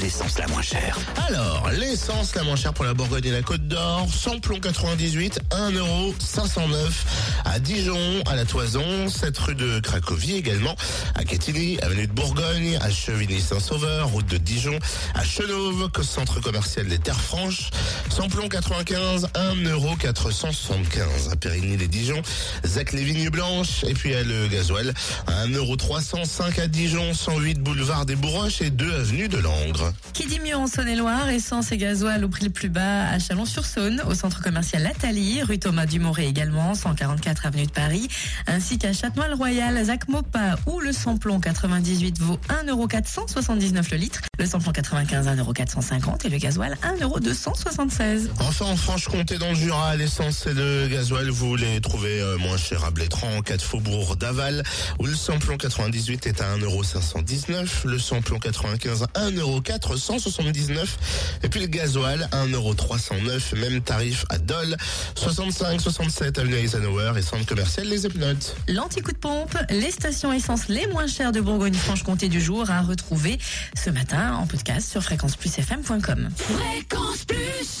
L'essence la moins chère Alors, l'essence la moins chère pour la Bourgogne et la Côte d'Or, samplon 98, 1,509€ à Dijon, à la Toison, 7 rue de Cracovie également, à Quetigny, avenue de Bourgogne, à Chevigny-Saint-Sauveur, route de Dijon, à Chenauve, centre commercial des Terres Franches, samplon 95, 1,475€ à Périgny-les-Dijon, Zac les Vignes Blanches, et puis à le gasoil, 1,305€ à Dijon, 108 boulevard des Bourroches et 2 avenue de Langres. Qui dit mieux en Saône-et-Loire, essence et gasoil au prix le plus bas à Chalon-sur-Saône, au centre commercial Lathalie, rue Thomas Dumoré également, 144 avenue de Paris, ainsi qu'à Châtenois-le-Royal, Zac Mopa, où le samplon 98 vaut 1,479€ le litre, le samplon 95 1,450€ et le gasoil 1,276€. Enfin, en Franche-Comté, dans le Jura, l'essence et le gasoil, vous les trouvez euh, moins chers à Blétran, 4 Faubourg d'Aval, où le samplon 98 est à 1,519€, le samplon 95 à 1,479€, et puis le gasoil 1,309€, même tarif à Dole, 65 67 avenue Eisenhower et centre commercial Les Epnotes. L'anti-coup de pompe, les stations essence les moins chères de Bourgogne-Franche-Comté du jour à retrouver ce matin en podcast sur fréquenceplusfm.com. Fréquence Plus